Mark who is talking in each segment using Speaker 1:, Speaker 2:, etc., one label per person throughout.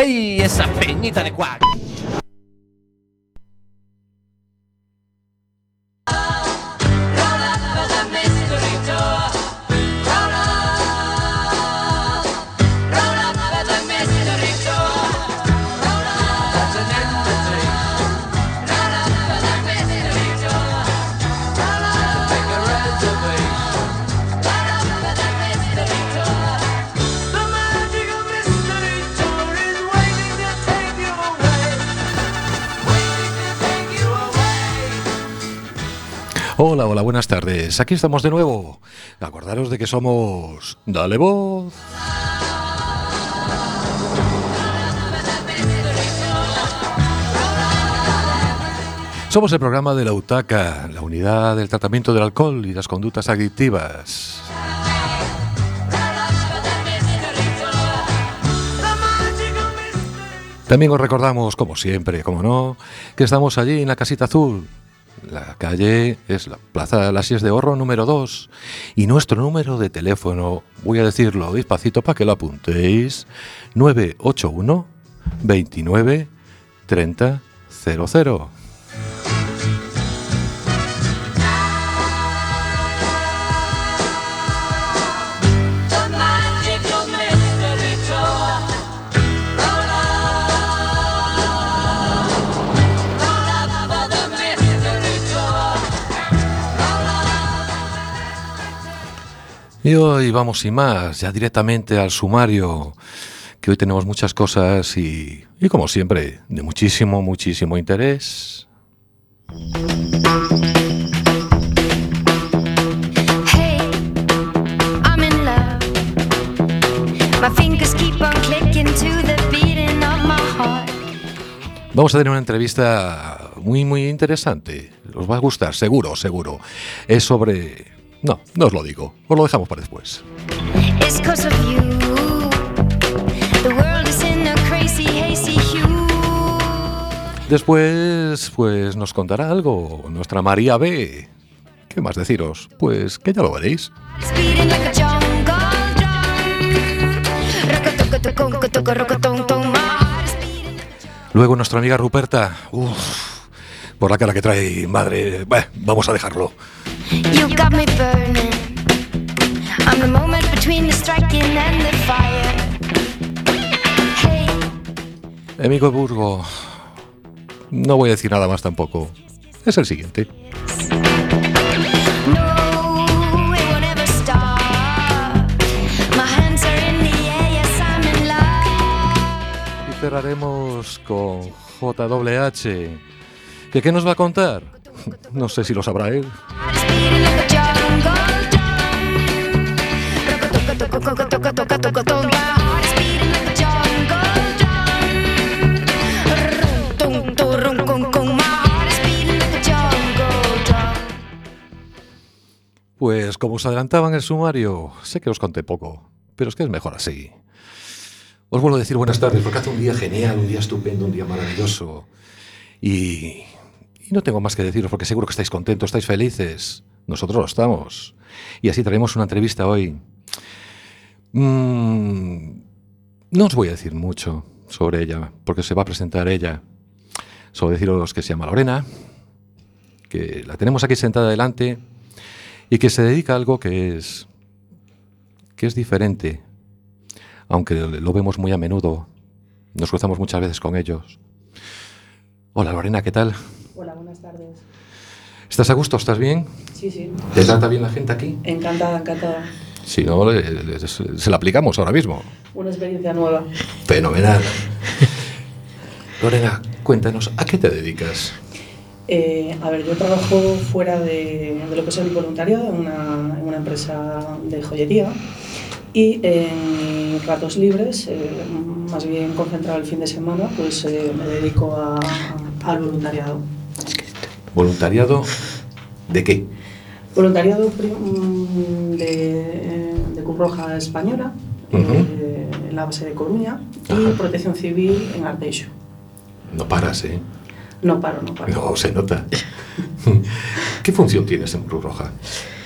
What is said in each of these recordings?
Speaker 1: Ehi, essa pegnita
Speaker 2: ne qua. buenas tardes. Aquí estamos de nuevo. Acordaros de que somos Dale Voz. Somos el programa de la UTACA, la unidad del tratamiento del alcohol y las conductas adictivas. También os recordamos, como siempre, como no, que estamos allí en la casita azul, la calle es la Plaza de las Sies de Horro número 2 y nuestro número de teléfono, voy a decirlo despacito para que lo apuntéis, 981 29 30 00. Y hoy vamos sin más, ya directamente al sumario, que hoy tenemos muchas cosas y, y como siempre, de muchísimo, muchísimo interés. Vamos a tener una entrevista muy, muy interesante. Os va a gustar, seguro, seguro. Es sobre no, no os lo digo. Os lo dejamos para después. Después, pues nos contará algo nuestra María B. ¿Qué más deciros? Pues que ya lo veréis. Luego nuestra amiga Ruperta. Uff por la cara que trae madre. Bueno, vamos a dejarlo.
Speaker 3: You got me burning. I'm the moment between the striking and the fire. Hey.
Speaker 2: Burgo. No voy a decir nada más tampoco. Es el siguiente. Y cerraremos con JWH. Qué nos va a contar? No sé si lo sabrá él. Pues como os adelantaba en el sumario, sé que os conté poco, pero es que es mejor así. Os vuelvo a decir buenas tardes, porque hace un día genial, un día estupendo, un día maravilloso. Y y no tengo más que deciros porque seguro que estáis contentos, estáis felices. Nosotros lo estamos. Y así traemos una entrevista hoy. Mm, no os voy a decir mucho sobre ella, porque se va a presentar ella. Solo deciros que se llama Lorena, que la tenemos aquí sentada delante y que se dedica a algo que es que es diferente, aunque lo vemos muy a menudo. Nos cruzamos muchas veces con ellos. Hola Lorena, ¿qué tal?
Speaker 4: Hola, buenas tardes.
Speaker 2: ¿Estás a gusto? ¿Estás bien?
Speaker 4: Sí, sí.
Speaker 2: ¿Te trata bien la gente aquí?
Speaker 4: Encantada, encantada.
Speaker 2: Si no, le- le- se la aplicamos ahora mismo.
Speaker 4: Una experiencia nueva.
Speaker 2: Fenomenal. Lorena, cuéntanos, ¿a qué te dedicas?
Speaker 4: Eh, a ver, yo trabajo fuera de, de lo que es el voluntariado en una, en una empresa de joyería y en ratos libres, eh, más bien concentrado el fin de semana, pues eh, me dedico a- al voluntariado.
Speaker 2: ¿Voluntariado de qué?
Speaker 4: Voluntariado mm, de, de Cruz Roja Española, eh, en la base de Coruña, y. Protección Civil en Arteixo.
Speaker 2: No paras, ¿eh?
Speaker 4: No paro, no paro.
Speaker 2: No, se nota. ¿Qué función tienes en Cruz Roja?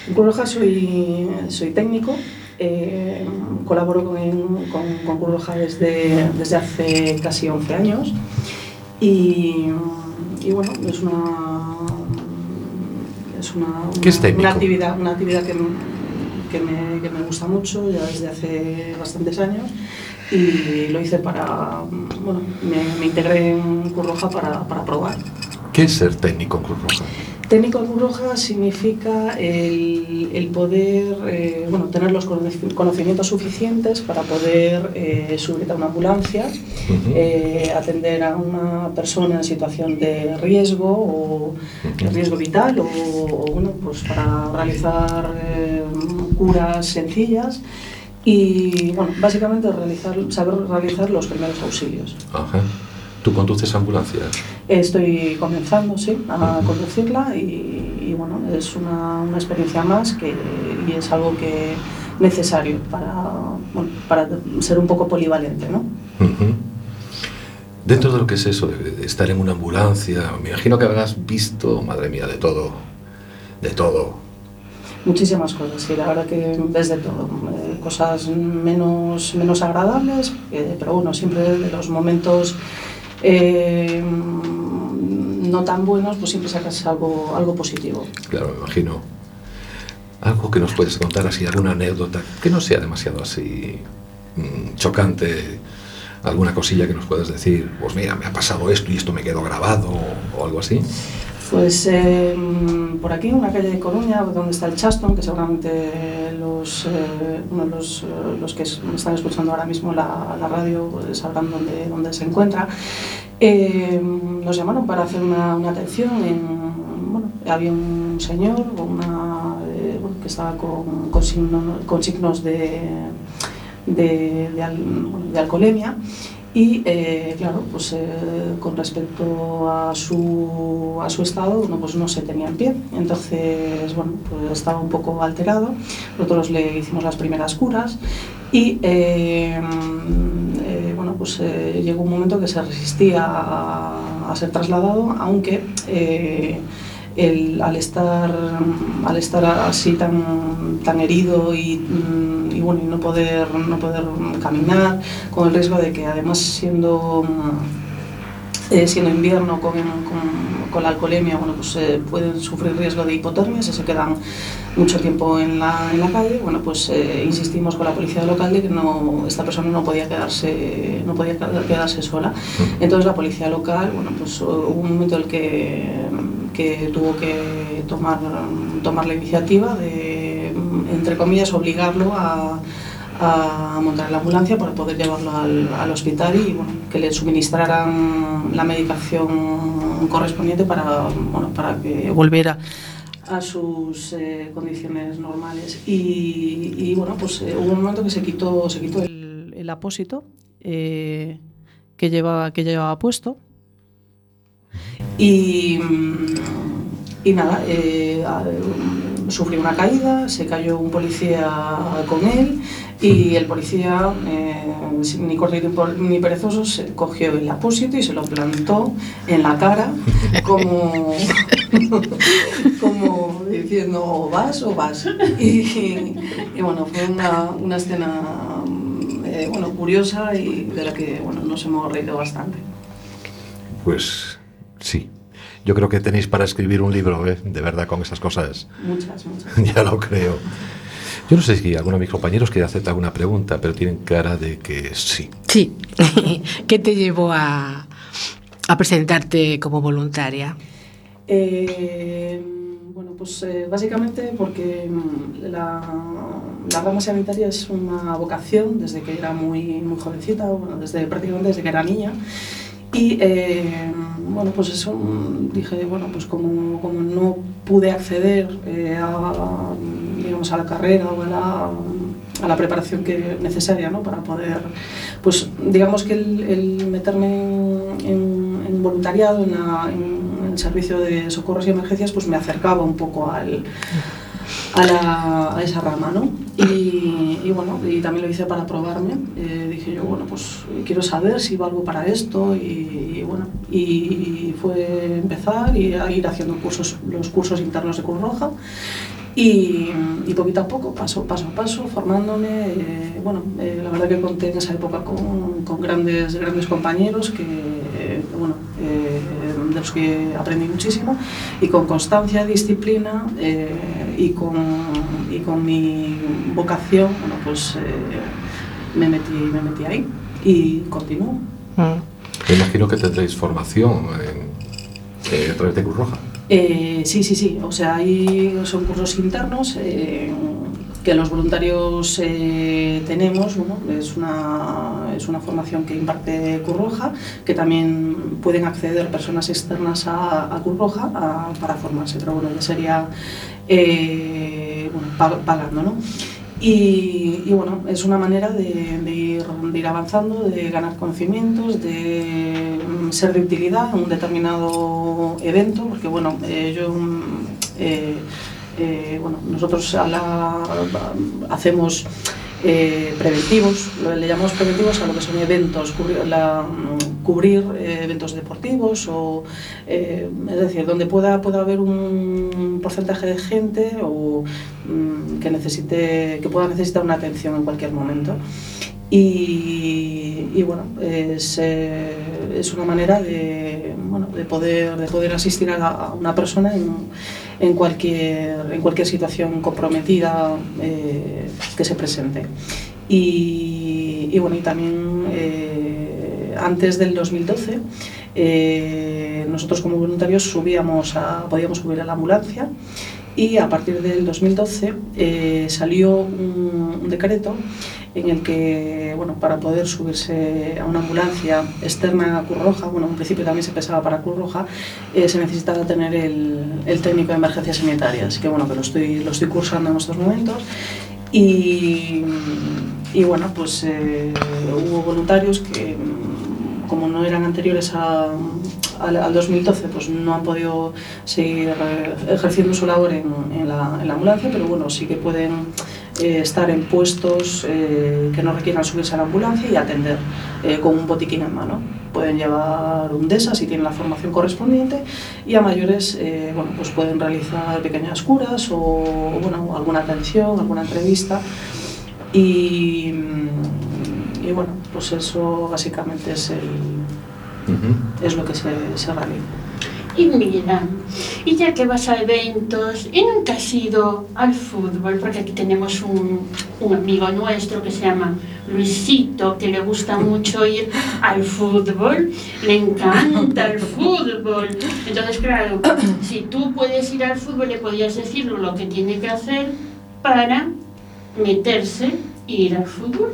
Speaker 4: En Cruz Roja soy, soy técnico Eh, colaboro con, con, con Cruz Roja desde, desde hace casi 11 años y, y bueno, es una, es una,
Speaker 2: ¿Qué es
Speaker 4: una,
Speaker 2: técnico?
Speaker 4: una actividad, una actividad que, que, me, que me gusta mucho ya desde hace bastantes años y lo hice para, bueno, me, me integré en Cruz Roja para, para probar.
Speaker 2: ¿Qué es ser técnico en Cruz Roja?
Speaker 4: Técnico Roja significa el, el poder, eh, bueno, tener los conoci- conocimientos suficientes para poder eh, subir a una ambulancia, eh, atender a una persona en situación de riesgo o de riesgo vital o, o, bueno, pues para realizar eh, curas sencillas y bueno, básicamente realizar, saber realizar los primeros auxilios.
Speaker 2: ¿Tú conduces ambulancias?
Speaker 4: Estoy comenzando, sí, a conducirla y, y, bueno, es una, una experiencia más que, y es algo que necesario para, bueno, para ser un poco polivalente, ¿no?
Speaker 2: Dentro de lo que es eso, de de estar en una ambulancia, me imagino que habrás visto, madre mía, de todo, de todo.
Speaker 4: Muchísimas cosas, sí, la verdad que desde todo, eh, cosas menos, menos agradables, eh, pero bueno, siempre de los momentos eh, no tan buenos, pues siempre sacas algo, algo positivo.
Speaker 2: Claro, me imagino. Algo que nos puedes contar así, alguna anécdota, que no sea demasiado así mm, chocante, alguna cosilla que nos puedas decir, pues mira, me ha pasado esto y esto me quedó grabado o, o algo así.
Speaker 4: Pues eh, por aquí, una calle de Coruña, donde está el Chaston, que seguramente los, eh, los, eh, los que están escuchando ahora mismo la, la radio pues, sabrán dónde, dónde se encuentra, eh, nos llamaron para hacer una, atención. En, bueno, había un señor una, eh, bueno, que estaba con, con, signo- con signos de, de, de al- de alcoholemia. Y eh, claro, pues eh, con respecto a su, a su estado, bueno, pues no se tenía en pie. Entonces, bueno, pues estaba un poco alterado. Nosotros le hicimos las primeras curas y eh, bueno, pues llegó un momento que se resistía a, a ser trasladado, aunque el- al, estar, al estar así tan, tan herido y, mm, y bueno, y no poder, no poder caminar, con el riesgo de que además siendo, mm, eh, siendo invierno con, con- con la alcoholemia, bueno, pues eh, pueden sufrir riesgo de hipotermia si se quedan mucho tiempo en la, en la calle. Bueno, pues eh, insistimos con la policía local de que no, esta persona no podía quedarse, no podía quedarse sola. Entonces la policía local, bueno, pues hubo un momento en el que, que tuvo que tomar, tomar la iniciativa de, entre comillas, obligarlo a, a montar la ambulancia para poder llevarlo al, al hospital y bueno, que le suministraran la medicación correspondiente para, bueno, para que volviera. a sus eh, condiciones normales. Y, y, bueno pues eh, hubo un momento que se quitó se quitó el, el apósito eh, que llevaba que llevaba puesto y, y nada eh, sufrió una caída se cayó un policía con él y el policía eh, ni corrido ni perezoso se cogió el apósito y se lo plantó en la cara como como diciendo o vas o vas. Y, y bueno, fue una, una escena eh, bueno, curiosa y de la que bueno, nos hemos reído bastante.
Speaker 2: Pues sí. Yo creo que tenéis para escribir un libro, ¿eh? de verdad, con esas cosas.
Speaker 4: Muchas, muchas.
Speaker 2: ya lo creo. Yo no sé si alguno de mis compañeros quiere hacerte alguna pregunta, pero tienen cara de que sí.
Speaker 5: Sí. ¿Qué te llevó a, a presentarte como voluntaria?
Speaker 4: Eh, bueno, pues eh, básicamente porque mm, la, la rama sanitaria es una vocación desde que era muy, muy jovencita, bueno, desde prácticamente desde que era niña. Y eh, bueno, pues eso dije, bueno, pues como, como no pude acceder eh, a, digamos, a la carrera o a la, a la preparación que, necesaria ¿no? para poder, pues digamos que el, meterme en voluntariado, en, la- en el servicio de socorros y emergencias, pues me acercaba un poco al, a, la- a esa rama, ¿no? Y, y bueno, y también lo hice para probarme. Eh, dije yo, bueno, pues quiero saber si valgo para esto y, y bueno, y fue empezar y a ir haciendo cursos, los cursos internos de Cruz Roja Y, y poquito a poco, paso, paso a paso, formándome. eh, bueno, eh, la verdad que conté en esa época con, con grandes, grandes compañeros que, eh, bueno, eh, de los que aprendí muchísimo y con constancia, disciplina eh, y, con, y con mi vocación, bueno, pues eh, me, metí, me metí ahí y continúo.
Speaker 5: Mm.
Speaker 2: Me imagino que tendréis formación en- eh, a través de Cruz Roja.
Speaker 4: Eh, sí, sí, sí. O sea, hay, son cursos internos eh, que los voluntarios eh, tenemos. Bueno, es, una, es una formación que imparte Cruz Roja, que también pueden acceder personas externas a, a Cruz Roja a- para formarse. Pero bueno, ya sería eh, bueno, pa- pagando, ¿no? Y, bueno, es una manera de, ir, ir avanzando, de ganar conocimientos, de mm, ser de utilidad en un determinado evento, porque bueno, eh, yo, mm, eh, bueno, nosotros a la- hacemos eh, preventivos, le llamamos preventivos a lo que son eventos, cubrir, eh, eventos deportivos o es decir, donde pueda, pueda haber un porcentaje de gente o mm, que necesite, que pueda necesitar una atención en cualquier momento. Y, bueno, es, es una manera de, bueno, de, poder, de poder asistir a, a una persona en, en, cualquier, en cualquier situación comprometida eh, que se presente. Y, bueno, y también eh, antes del 2012, eh, nosotros como voluntarios subíamos a, podíamos subir a la ambulancia y a partir del 2012 eh, salió un, un decreto en el que, bueno, para poder subirse a una ambulancia externa a Cruz Roja, bueno, en principio también se pensaba para Cruz Roja, eh, se necesitaba tener el, el técnico de emergencias sanitarias, que bueno, que lo estoy, lo estoy cursando en estos momentos. Y, y bueno, pues eh, hubo voluntarios que, como no eran anteriores a, al, al 2012, pues no han podido seguir eh, ejerciendo su labor en, en la, en la ambulancia, pero bueno, sí que pueden eh, estar en puestos eh, que no requieran subirse a la ambulancia y atender eh, con un botiquín en mano. Pueden llevar un DESA si tienen la formación correspondiente y a mayores eh, bueno, pues pueden realizar pequeñas curas o, o, bueno, alguna atención, alguna entrevista. Y, y bueno, pues eso básicamente es, el, Es lo que se, se realiza.
Speaker 6: Y mira, y ya que vas a eventos, y nunca has ido al fútbol, porque aquí tenemos un, un amigo nuestro que se llama Luisito, que le gusta mucho ir al fútbol, le encanta el fútbol. Entonces, claro, si tú puedes ir al fútbol, le podías decir lo que tiene que hacer para meterse ir al fútbol.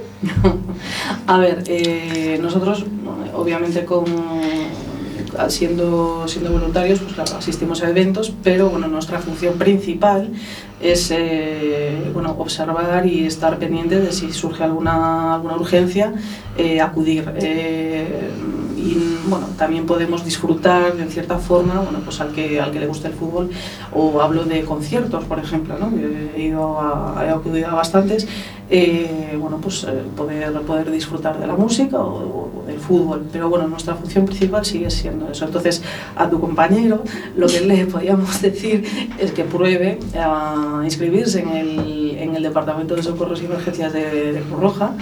Speaker 4: A ver, eh, nosotros obviamente con siendo, siendo voluntarios, pues claro, asistimos a eventos, pero bueno, nuestra función principal es eh, bueno, observar y estar pendiente de si surge alguna, alguna urgencia, eh, acudir. Eh, y bueno, también podemos disfrutar de cierta forma, bueno, pues al que, al que le guste el fútbol, o hablo de conciertos, por ejemplo, ¿no? he, ido he acudido a bastantes, bueno, pues poder, poder disfrutar de la música o, del fútbol. Pero bueno, nuestra función principal sigue siendo eso. Entonces, a tu compañero lo que le podríamos decir es que pruebe inscribirse en el, en el Departamento de Socorros y Emergencias de, de Cruz Roja,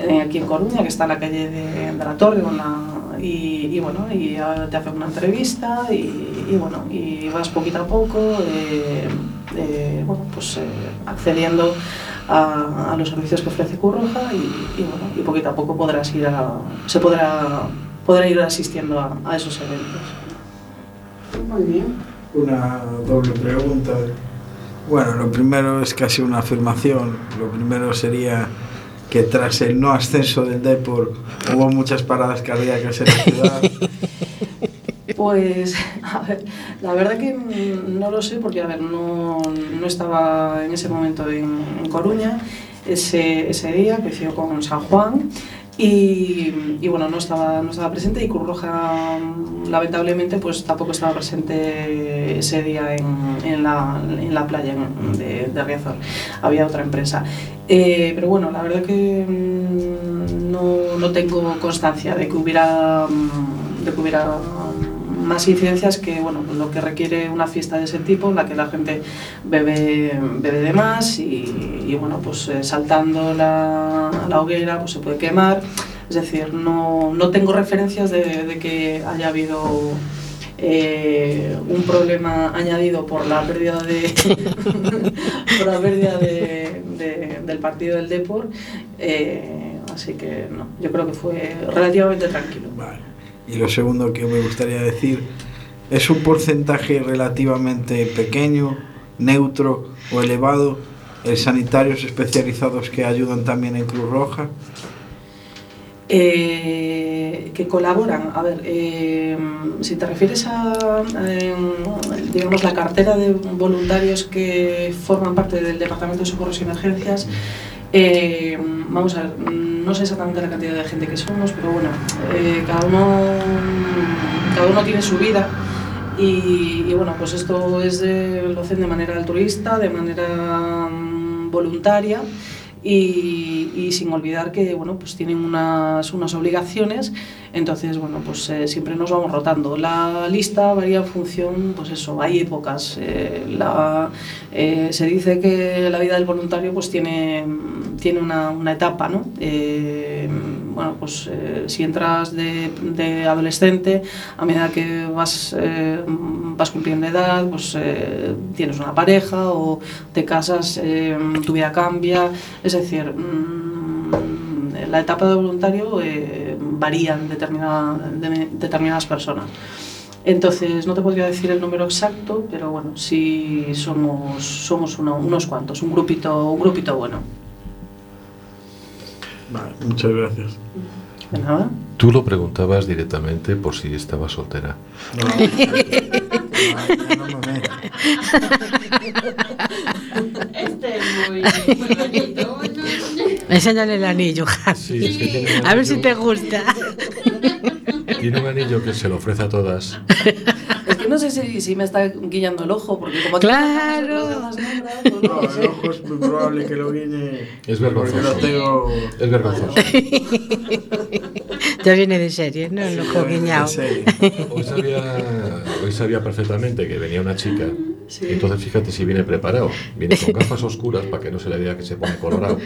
Speaker 4: eh, aquí en Coruña, que está en la calle de, de la Torre, una, y, y, bueno, y te hacen una entrevista y, y, bueno, y vas poquito a poco, eh, eh, bueno, pues accediendo a, a, los servicios que ofrece Curroja y, y, bueno, y poquito a poco podrás ir a, se podrá, podrá ir asistiendo a, a esos eventos.
Speaker 6: Muy bien.
Speaker 7: Una doble pregunta. Bueno, lo primero es casi una afirmación. Lo primero sería que tras el no ascenso del Depor hubo muchas paradas cardíacas en la ciudad.
Speaker 4: Pues, a ver, la verdad que no lo sé porque, a ver, no, no estaba en ese momento en, Coruña ese, ese día, coincidió con San Juan y, y, bueno, no estaba, no estaba presente y Cruz Roja lamentablemente pues tampoco estaba presente ese día en, en, la, en la playa de, de Riazor, había otra empresa. Eh, pero bueno, la verdad que no, no tengo constancia de que hubiera, de que hubiera más incidencias que bueno, lo que requiere una fiesta de ese tipo, en la que la gente bebe, bebe de más y, y, bueno, pues eh, saltando la, la hoguera pues se puede quemar. Es decir, no, no tengo referencias de, que haya habido eh, un problema añadido por la pérdida de por la pérdida de, de- del partido del Depor eh, así que no yo creo que fue relativamente tranquilo.
Speaker 7: Y lo segundo que me gustaría decir, ¿es un porcentaje relativamente pequeño, neutro o elevado el sanitarios especializados que ayudan también en Cruz Roja?
Speaker 4: Eh, que colaboran. A ver, eh, si te refieres a, digamos, la cartera de voluntarios que forman parte del Departamento de Socorros y Emergencias, eh, vamos a ver, no sé exactamente la cantidad de gente que somos, pero bueno, eh, cada uno cada uno tiene su vida. Y, y bueno, pues esto es de, lo hacen de manera altruista, de manera mm, voluntaria y, y sin olvidar que bueno, pues tienen unas, unas obligaciones, entonces bueno, pues eh, siempre nos vamos rotando. La lista varía en función, pues eso, hay épocas. eh, la- eh, se dice que la vida del voluntario pues tiene, tiene una, una etapa, ¿no? Bueno, pues eh, si entras de, de adolescente, a medida que vas, eh, vas cumpliendo edad, pues eh, tienes una pareja o te casas, eh, tu vida cambia. Es decir, mm, la etapa de voluntario eh, varía en determinada- de- determinadas personas. Entonces, no te podría decir el número exacto, pero bueno, sí somos, somos uno- unos cuantos, un grupito, un grupito bueno.
Speaker 7: Vale, muchas gracias.
Speaker 4: De nada.
Speaker 2: Tú lo preguntabas directamente por si estaba soltera.
Speaker 7: No, no, no.
Speaker 6: Este es muy, muy bonito.
Speaker 5: Enséñale el anillo, Javi.
Speaker 2: Sí, es que tiene un
Speaker 5: A ver si
Speaker 2: anillo-
Speaker 5: te gusta.
Speaker 2: Tiene un anillo que se lo ofrece a todas.
Speaker 4: No sé si, si me está guiando el ojo, porque como
Speaker 5: Claro.
Speaker 4: pues no
Speaker 7: el ojo es muy probable que lo guiñe.
Speaker 2: Es
Speaker 7: Porque
Speaker 2: vergonzoso.
Speaker 7: lo tengo.
Speaker 2: Es vergonzoso.
Speaker 5: Ya viene de serie, ¿no? El ojo guiñado.
Speaker 2: Hoy sabía, hoy sabía perfectamente que venía una chica.
Speaker 4: Sí.
Speaker 2: Entonces fíjate si viene preparado. Viene con gafas oscuras para que no se le vea que se pone colorado.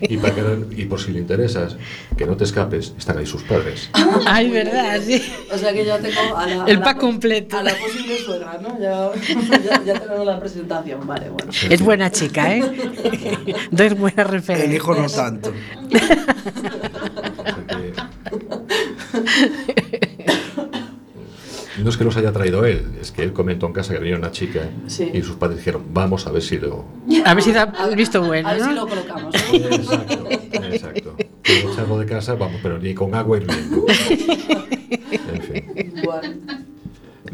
Speaker 2: Y, para que, y por si le interesas, que no te escapes, están ahí sus padres.
Speaker 5: Ay, verdad, sí.
Speaker 4: O sea que ya tengo a la,
Speaker 5: El
Speaker 4: a la-
Speaker 5: pack completo.
Speaker 4: A la posible suegra, ¿no? Ya, ya, ya tenemos la presentación, vale, bueno.
Speaker 5: Es buena chica, ¿eh? Doy buena referencia.
Speaker 7: El hijo no tanto.
Speaker 2: No es que los haya traído él, es que él comentó en casa que venía una chica
Speaker 4: Sí.
Speaker 2: y sus padres dijeron, vamos a ver si lo...
Speaker 5: A ver si da el visto bueno,
Speaker 4: A ver si lo colocamos. ¿no?
Speaker 2: Exacto, exacto. Quiero echarlo de casa, vamos, pero ni con agua hirviendo. En fin.
Speaker 4: Bueno.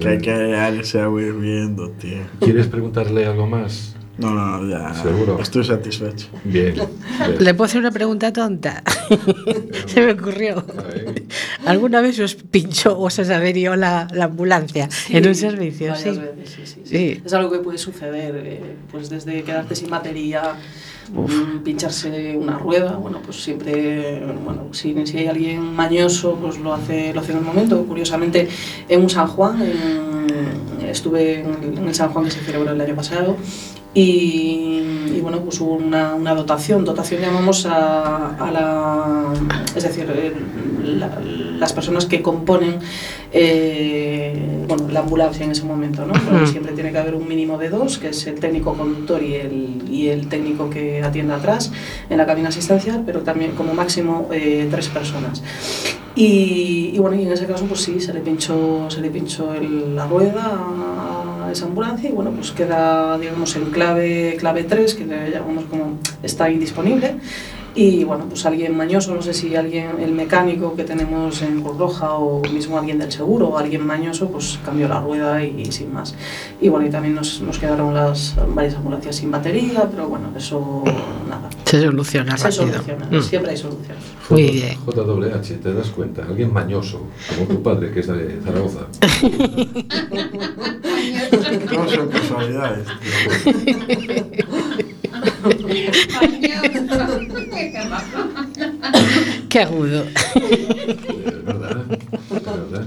Speaker 7: Que hay que hallarse hirviendo, tío.
Speaker 2: ¿Quieres preguntarle algo más?
Speaker 7: No, no, no, ya.
Speaker 2: ¿Seguro?
Speaker 7: Estoy satisfecho.
Speaker 2: Bien.
Speaker 5: ¿Le puedo hacer una pregunta tonta? Se me ocurrió. ¿Alguna vez os pinchó o os averió la, la ambulancia en un servicio? Sí.
Speaker 4: veces, sí, sí, sí.
Speaker 5: Sí.
Speaker 4: Es algo que puede suceder, eh, pues desde quedarte sin batería, mm, pincharse una rueda, bueno, pues siempre, bueno, si, si hay alguien mañoso, pues lo hace, lo hace en el momento. Curiosamente, en un San Juan, estuve en el San Juan que se celebró el año pasado, y, y, bueno, pues hubo una, una dotación. Dotación llamamos a, a la. Es decir, eh, la- las personas que componen eh, bueno, la ambulancia en ese momento. ¿no? Siempre tiene que haber un mínimo de dos, que es el técnico conductor y el, y el técnico que atiende atrás en la cabina asistencial, pero también como máximo eh, tres personas. Y, y bueno, y en ese caso, pues sí, se le pinchó, se le pinchó el- la rueda a esa ambulancia y bueno, pues queda, digamos, en clave, clave 3, que le llamamos como está indisponible. Y bueno, pues alguien mañoso, no sé si alguien, el mecánico que tenemos en Cruz Roja o mismo alguien del seguro o alguien mañoso, pues cambió la rueda y, sin más. Y bueno, y también nos, nos quedaron las varias ambulancias sin batería, pero bueno, eso nada.
Speaker 5: Se soluciona
Speaker 4: Se
Speaker 5: rápido.
Speaker 4: soluciona,
Speaker 5: Mm.
Speaker 4: siempre hay solución.
Speaker 5: Muy bien.
Speaker 2: JWH, ¿te das cuenta? Alguien mañoso, como tu padre, que es de Zaragoza.
Speaker 7: No son casualidades.
Speaker 5: Qué agudo.
Speaker 2: Verdad, verdad.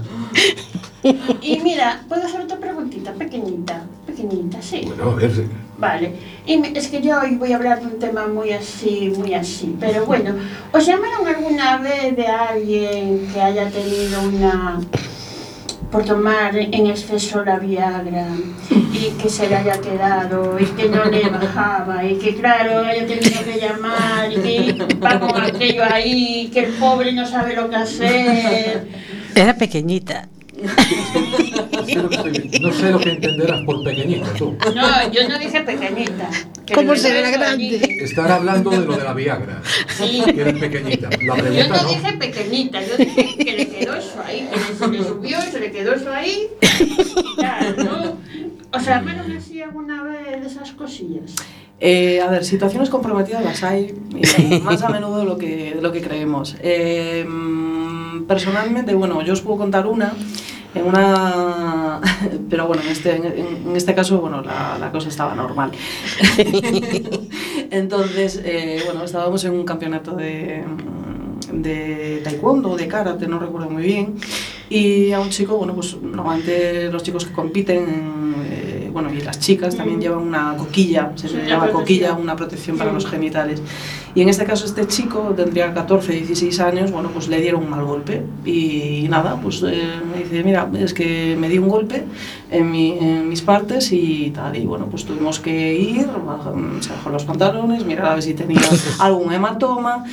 Speaker 6: Y mira, puedo hacer otra preguntita, pequeñita, pequeñita, sí.
Speaker 2: Bueno, a ver.
Speaker 6: Vale, y me- es que yo hoy voy a hablar de un tema muy así, muy así, pero bueno, ¿os llamaron alguna vez de alguien que haya tenido una por tomar en exceso la Viagra y que se le haya quedado y que no le bajaba y que claro haya tenido que llamar y que va con aquello ahí, que el pobre no sabe lo que hacer?
Speaker 5: Era pequeñita.
Speaker 2: No sé lo que entenderás por pequeñita, tú.
Speaker 6: No, yo no dije pequeñita. que
Speaker 5: ¿Cómo será grande?
Speaker 2: Estar hablando de lo de la Viagra,
Speaker 6: Sí.
Speaker 2: que eres pequeñita. La
Speaker 6: Yo
Speaker 2: pregunta
Speaker 6: no
Speaker 2: no.
Speaker 6: dije pequeñita, yo dije que le quedó eso ahí, que se le subió y se le quedó eso ahí. Claro, ¿no? O sea, menos así alguna vez de esas cosillas.
Speaker 4: Eh, a ver, situaciones comprometidas las hay, y más a menudo de lo que, de lo que creemos. Eh, mm, personalmente, bueno, yo os puedo contar una, en una pero bueno, en este, en, en este caso, bueno, la, la cosa estaba normal. Entonces, eh, bueno, estábamos en un campeonato de, de taekwondo, de karate, no recuerdo muy bien, y a un chico, bueno, pues normalmente los chicos que compiten, eh, bueno, y las chicas también llevan una coquilla, se le llama coquilla, una protección para los genitales. Y en este caso este chico tendría 14, 16 años, bueno, pues le dieron un mal golpe y nada, pues eh, me dice, mira, es que me di un golpe en, mi- en mis partes y tal, y bueno, pues tuvimos que ir, baja- se bajó los pantalones, mirar a ver si tenía algún hematoma,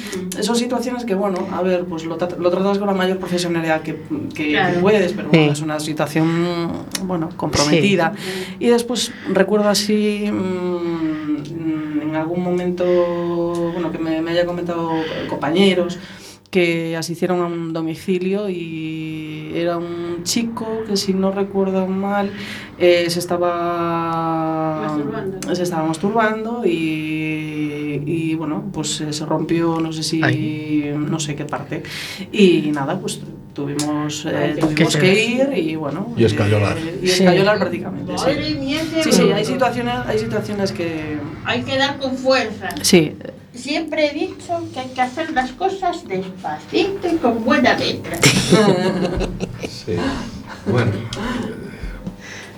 Speaker 4: son situaciones que, bueno, a ver, pues lo, lo tratas con la mayor profesionalidad que, que
Speaker 6: Claro.
Speaker 4: puedes, pero bueno,
Speaker 5: Sí.
Speaker 4: es una situación, bueno, comprometida. Y después recuerdo así, mm, en algún momento, bueno, que me, me haya comentado compañeros que asistieron a un domicilio y era un chico que si no recuerdo mal eh, se estaba
Speaker 6: Masturbando.
Speaker 4: se estaba masturbando y, y, bueno pues eh, se rompió no sé si
Speaker 5: Ay.
Speaker 4: no sé qué parte y nada pues tuvimos eh, tuvimos que ir y bueno
Speaker 2: Y escayolar.
Speaker 4: eh, y
Speaker 5: Sí.
Speaker 4: escayolar prácticamente sí.
Speaker 6: Mía,
Speaker 4: Sí, sí, hay situaciones, hay situaciones que...
Speaker 6: Hay que dar con fuerza.
Speaker 4: Sí,
Speaker 6: Siempre he dicho que hay que hacer las cosas despacito y con buena letra.
Speaker 2: Sí. Bueno.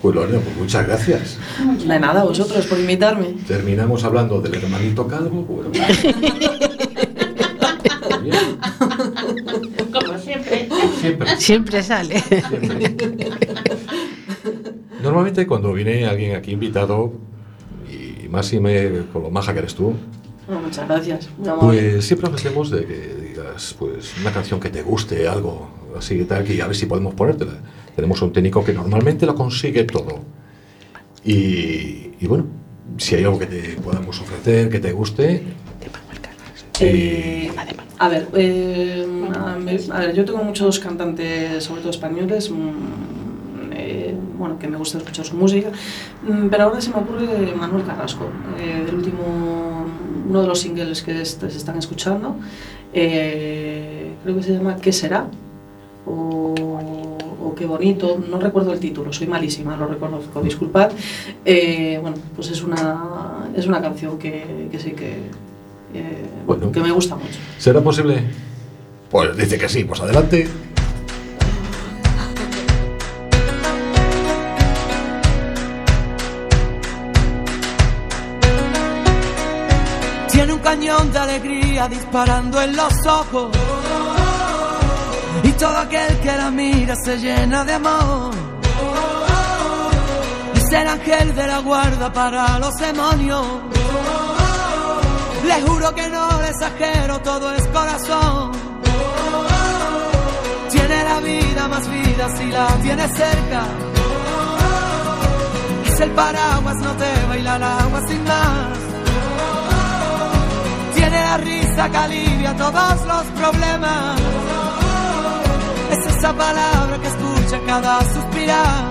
Speaker 2: Pues Lorena, pues muchas gracias.
Speaker 4: de nada, vosotros por invitarme.
Speaker 2: Terminamos hablando del hermanito calvo. Bueno.
Speaker 6: Como siempre.
Speaker 2: Siempre.
Speaker 5: Siempre sale.
Speaker 2: Siempre. Normalmente cuando viene alguien aquí invitado, y más si me, con lo maja que eres tú,
Speaker 4: Bueno, muchas gracias.
Speaker 2: pues siempre ofrecemos de que digas pues una canción que te guste, algo así y tal, que a ver si podemos ponértela. Tenemos un técnico que normalmente lo consigue todo. Y, y bueno, si hay algo que te podamos ofrecer, que te guste,
Speaker 4: Eh, a ver, eh, a ver, yo tengo muchos cantantes, sobre todo españoles, mm, eh, bueno, que me gusta escuchar su música, mm, pero ahora se me ocurre Manuel Carrasco, eh, el último, uno de los singles que est- se están escuchando, eh, creo que se llama ¿Qué será? O, o Qué bonito, no recuerdo el título, soy malísima, lo reconozco, disculpad. Eh, bueno, pues es una, es una canción que, que sí que, eh,
Speaker 2: Bueno.
Speaker 4: que me gusta mucho.
Speaker 2: ¿será posible? Pues dice que sí, pues adelante.
Speaker 8: Tiene un cañón de alegría disparando en los ojos. Y todo aquel que la mira se llena de amor. Es el ángel de la guarda para los demonios. Le juro que no le exagero, todo es corazón. Tiene la vida más vida si la tiene cerca. Es el paraguas, no te baila el agua sin más. Tiene la risa que alivia todos los problemas. Es esa palabra que escucha cada suspirar.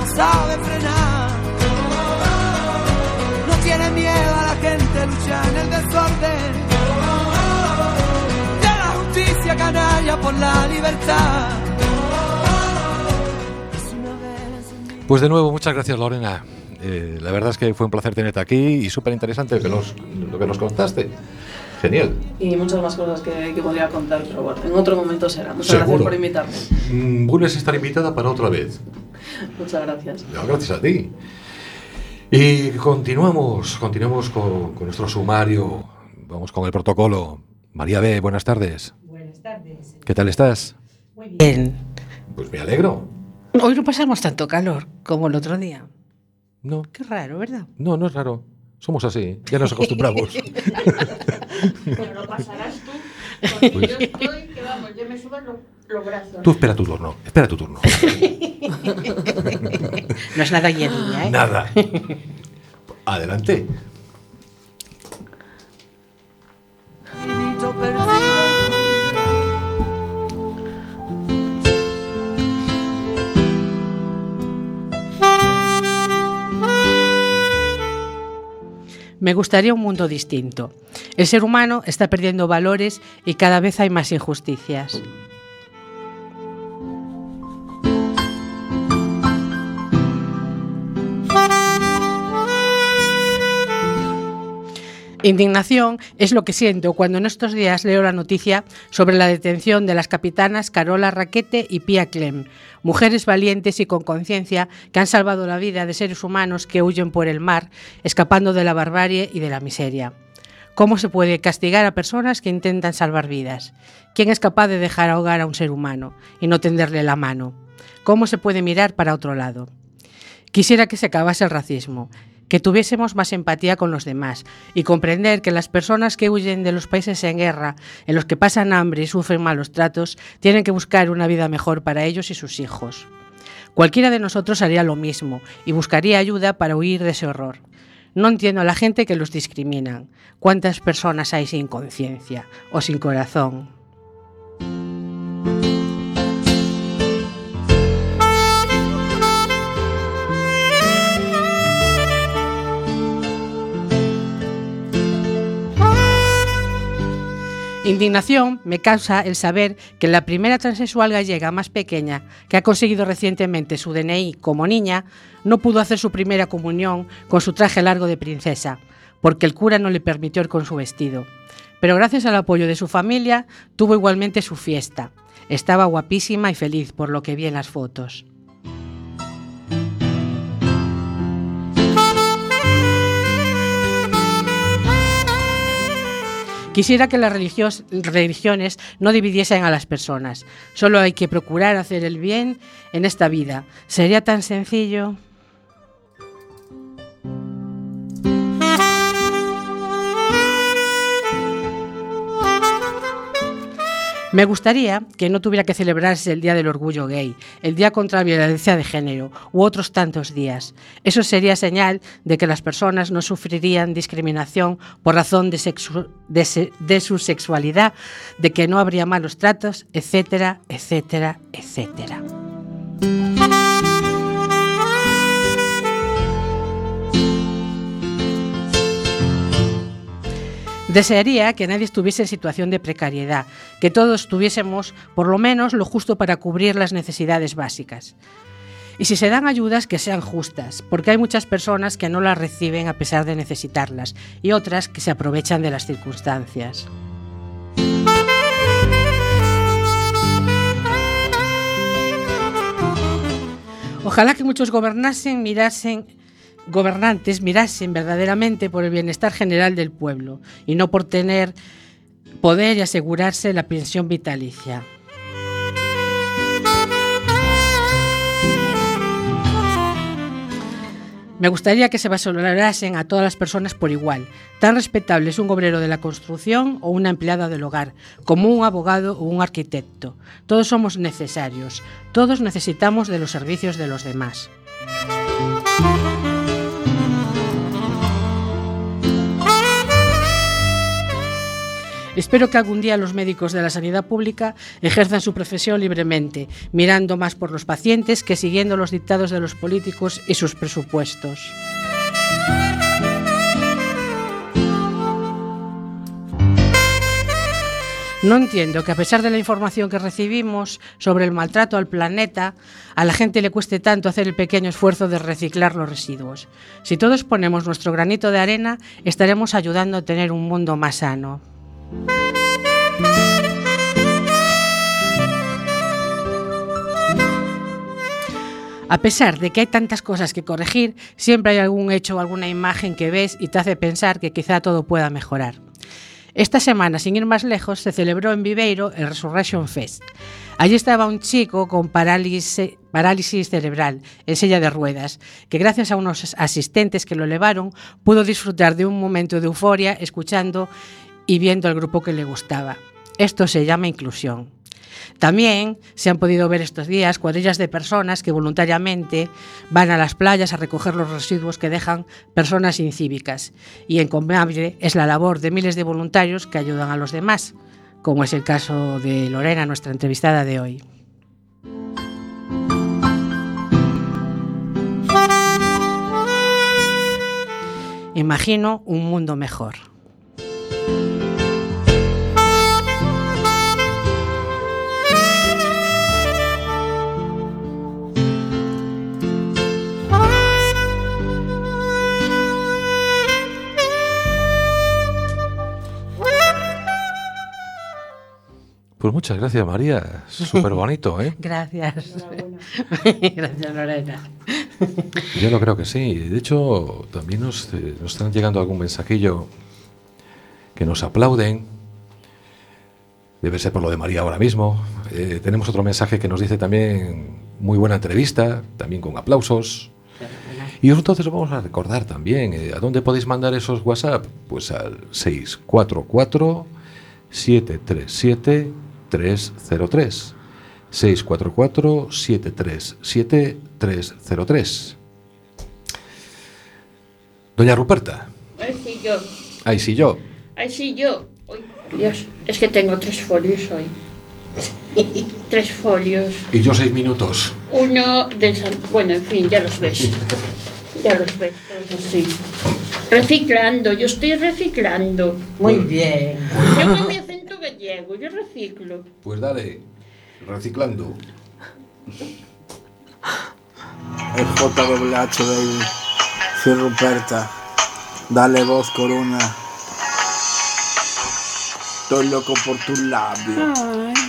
Speaker 8: no sabe frenar. No tiene miedo a la gente, lucha en el desorden. De la justicia canalla por la libertad.
Speaker 2: Pues de nuevo, muchas gracias Lorena. Eh, la verdad es que fue un placer tenerte aquí y súper interesante lo, que nos- lo que nos contaste. Genial.
Speaker 4: Y muchas más cosas que, que podría contar, pero bueno, en otro momento será. Muchas
Speaker 2: Seguro.
Speaker 4: gracias por invitarme.
Speaker 2: Mm, vuelves a estar invitada para otra vez.
Speaker 4: Muchas gracias.
Speaker 2: No, gracias a ti. Y continuamos, continuamos con, con nuestro sumario. Vamos con el protocolo. María B, buenas tardes.
Speaker 5: Buenas tardes.
Speaker 2: ¿Qué tal estás?
Speaker 5: Muy bien.
Speaker 2: Pues me alegro.
Speaker 5: Hoy no pasamos tanto calor como el otro día.
Speaker 2: No,
Speaker 5: Qué raro, ¿verdad?
Speaker 2: no, no es raro. Somos así, ya nos acostumbramos.
Speaker 6: Pero lo pasarás tú. Porque yo estoy, que vamos, yo me subo los, los brazos.
Speaker 2: Tú espera tu turno, espera tu turno.
Speaker 5: No es nada guiadilla, ¿eh?
Speaker 2: Nada. Adelante.
Speaker 5: Me gustaría un mundo distinto. El ser humano está perdiendo valores y cada vez hay más injusticias. Indignación es lo que siento cuando en estos días leo la noticia sobre la detención de las capitanas Carola Raquete y Pia Clem, mujeres valientes y con conciencia que han salvado la vida de seres humanos que huyen por el mar, escapando de la barbarie y de la miseria. ¿Cómo se puede castigar a personas que intentan salvar vidas? ¿Quién es capaz de dejar ahogar a un ser humano y no tenderle la mano? ¿Cómo se puede mirar para otro lado? Quisiera que se acabase el racismo, que tuviésemos más empatía con los demás y comprender que las personas que huyen de los países en guerra, en los que pasan hambre y sufren malos tratos, tienen que buscar una vida mejor para ellos y sus hijos. Cualquiera de nosotros haría lo mismo y buscaría ayuda para huir de ese horror. No entiendo a la gente que los discriminan. ¿Cuántas personas hay sin conciencia o sin corazón? Indignación me causa el saber que la primera transexual gallega más pequeña, que ha conseguido recientemente su DNI como niña, no pudo hacer su primera comunión con su traje largo de princesa, porque el cura no le permitió ir con su vestido. Pero gracias al apoyo de su familia, tuvo igualmente su fiesta. Estaba guapísima y feliz por lo que vi en las fotos. Quisiera que las religiones no dividiesen a las personas. Solo hay que procurar hacer el bien en esta vida. Sería tan sencillo. Me gustaría que no tuviera que celebrarse el Día del Orgullo Gay, el Día contra la Violencia de Género u otros tantos días. Eso sería señal de que las personas no sufrirían discriminación por razón de, su sexualidad, de que no habría malos tratos, etcétera, etcétera, etcétera. Desearía que nadie estuviese en situación de precariedad, que todos tuviésemos por lo menos lo justo para cubrir las necesidades básicas. Y si se dan ayudas, que sean justas, porque hay muchas personas que no las reciben a pesar de necesitarlas y otras que se aprovechan de las circunstancias. Ojalá que muchos gobernasen, mirasen, gobernantes mirasen verdaderamente por el bienestar general del pueblo y no por tener poder y asegurarse la pensión vitalicia. Me gustaría que se valorasen a todas las personas por igual, tan respetable es un obrero de la construcción o una empleada del hogar, como un abogado o un arquitecto. Todos somos necesarios, todos necesitamos de los servicios de los demás. Espero que algún día los médicos de la sanidad pública ejerzan su profesión libremente, mirando más por los pacientes que siguiendo los dictados de los políticos y sus presupuestos. No entiendo que a pesar de la información que recibimos sobre el maltrato al planeta, a la gente le cueste tanto hacer el pequeño esfuerzo de reciclar los residuos. Si todos ponemos nuestro granito de arena, estaremos ayudando a tener un mundo más sano. A pesar de que hay tantas cosas que corregir, siempre hay algún hecho o alguna imagen que ves y te hace pensar que quizá todo pueda mejorar. Esta semana, sin ir más lejos, se celebró en Viveiro el Resurrection Fest. Allí estaba un chico con parálisis, parálisis cerebral en silla de ruedas, que gracias a unos asistentes que lo elevaron, pudo disfrutar de un momento de euforia escuchando y viendo al grupo que le gustaba. Esto se llama inclusión. También se han podido ver estos días cuadrillas de personas que voluntariamente van a las playas a recoger los residuos que dejan personas incívicas. Y encomiable es la labor de miles de voluntarios que ayudan a los demás, como es el caso de Lorena, nuestra entrevistada de hoy. Imagino un mundo mejor.
Speaker 2: Pues muchas gracias, María. Súper bonito, ¿eh?
Speaker 5: Gracias. Gracias, Lorena.
Speaker 2: Yo lo creo que sí. De hecho, también nos, eh, nos están llegando algún mensajillo que nos aplauden. Debe ser por lo de María ahora mismo. Eh, tenemos otro mensaje que nos dice también muy buena entrevista, también con aplausos. Y entonces vamos a recordar también, eh, ¿a dónde podéis mandar esos WhatsApp? Pues al 644 737 303. 644 737 303. Doña Ruperta.
Speaker 6: Ay, sí, yo.
Speaker 2: Ay, sí, yo.
Speaker 6: Ay, sí, yo. Uy, Dios, es que tengo tres folios hoy. tres folios.
Speaker 2: Y yo seis minutos.
Speaker 6: Uno de San... Bueno, en fin, ya los ves. Ya los ves, todos así. Reciclando, yo estoy reciclando.
Speaker 5: Muy bien.
Speaker 6: Yo acento gallego, yo reciclo.
Speaker 2: Pues dale, reciclando.
Speaker 7: El JWH, baby. Soy Ruperta. Dale voz, corona. Estoy loco por tus labios.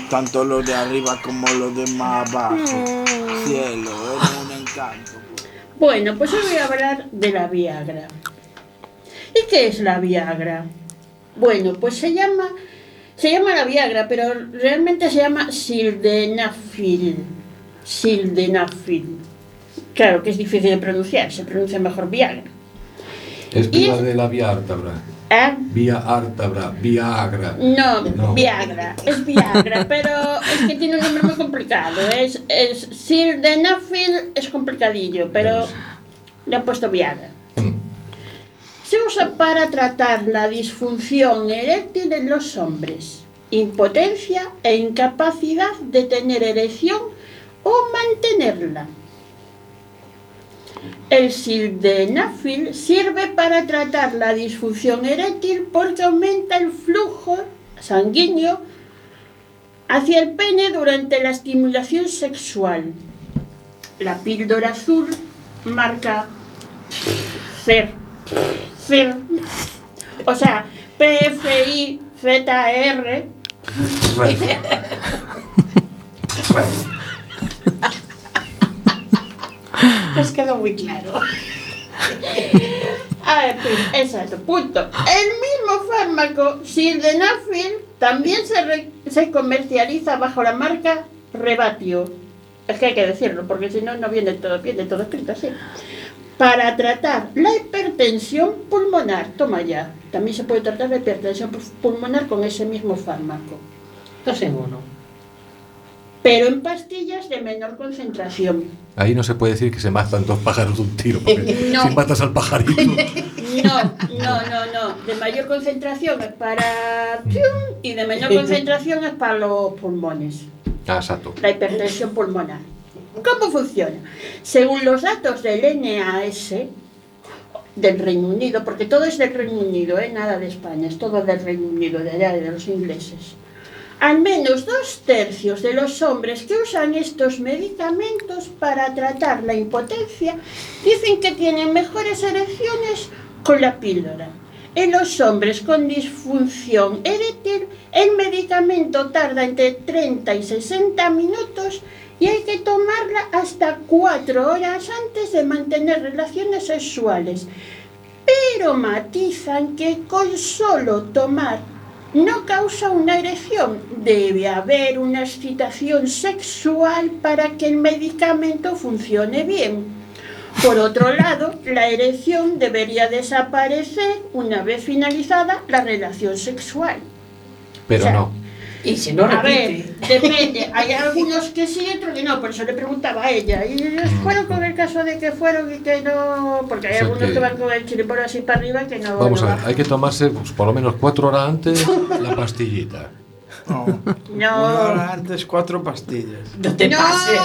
Speaker 7: Tanto los de arriba como los de más abajo. Cielo, eres un encanto.
Speaker 6: Bueno, pues hoy voy a hablar de la Viagra. ¿Y qué es la Viagra? Bueno, pues se llama, se llama la Viagra, pero realmente se llama sildenafil. Sildenafil. Claro que es difícil de pronunciar, se pronuncia mejor Viagra.
Speaker 2: Es
Speaker 6: es-
Speaker 2: de la vía ártabra.
Speaker 6: ¿Eh?
Speaker 2: Vía ártabra, Viagra.
Speaker 6: No,
Speaker 2: No.
Speaker 6: Viagra, es Viagra, pero es que tiene un nombre muy complicado. Es, es sildenafil, es complicadillo, pero le han puesto Viagra. Se usa para tratar la disfunción eréctil en los hombres, impotencia e incapacidad de tener erección o mantenerla. El sildenafil sirve para tratar la disfunción eréctil porque aumenta el flujo sanguíneo hacia el pene durante la estimulación sexual. La píldora azul marca CER. O sea, PFI-ZR Les quedó muy claro. Ah, fin, exacto, punto. El mismo fármaco, sildenafil, también se, re- se comercializa bajo la marca Rebatio. Es que hay que decirlo, porque si no, no viene todo, viene todo escrito así. Para tratar la hipertensión pulmonar, toma ya. También se puede tratar la hipertensión pulmonar con ese mismo fármaco.
Speaker 5: Dos en uno.
Speaker 6: pero en pastillas de menor concentración.
Speaker 2: Ahí no se puede decir que se matan dos pájaros de un tiro, porque
Speaker 6: No.
Speaker 2: si matas al pajarito.
Speaker 6: No, no, no, no. De mayor concentración es para y de menor concentración es para los pulmones.
Speaker 2: Ah, exacto.
Speaker 6: la hipertensión pulmonar. ¿Cómo funciona? Según los datos del NAS del Reino Unido, porque todo es del Reino Unido, ¿eh? nada de España, es todo del Reino Unido, de allá de los ingleses. Al menos dos tercios de los hombres que usan estos medicamentos para tratar la impotencia dicen que tienen mejores erecciones con la píldora. En los hombres con disfunción eréctil, el medicamento tarda entre 30 y 60 minutos y hay que tomarla hasta 4 horas antes de mantener relaciones sexuales. Pero matizan que con solo tomar no causa una erección. Debe haber una excitación sexual para que el medicamento funcione bien. Por otro lado, la erección debería desaparecer una vez finalizada la relación sexual.
Speaker 2: Pero
Speaker 6: O sea,
Speaker 2: no.
Speaker 5: Y si no
Speaker 6: A ver,
Speaker 5: repite.
Speaker 6: depende. Hay algunos que sí otros que no. Por eso le preguntaba a ella. Y ellos fueron con el caso de que fueron y que no. Porque hay
Speaker 2: O sea
Speaker 6: algunos
Speaker 2: que-
Speaker 6: que van con el chiripor así para arriba y que no.
Speaker 2: Vamos
Speaker 6: no
Speaker 2: a ver, hay que tomarse pues, por lo menos cuatro horas antes la pastillita.
Speaker 7: No.
Speaker 6: No.
Speaker 7: Una hora antes, cuatro pastillas.
Speaker 5: No te
Speaker 6: No.
Speaker 5: pases.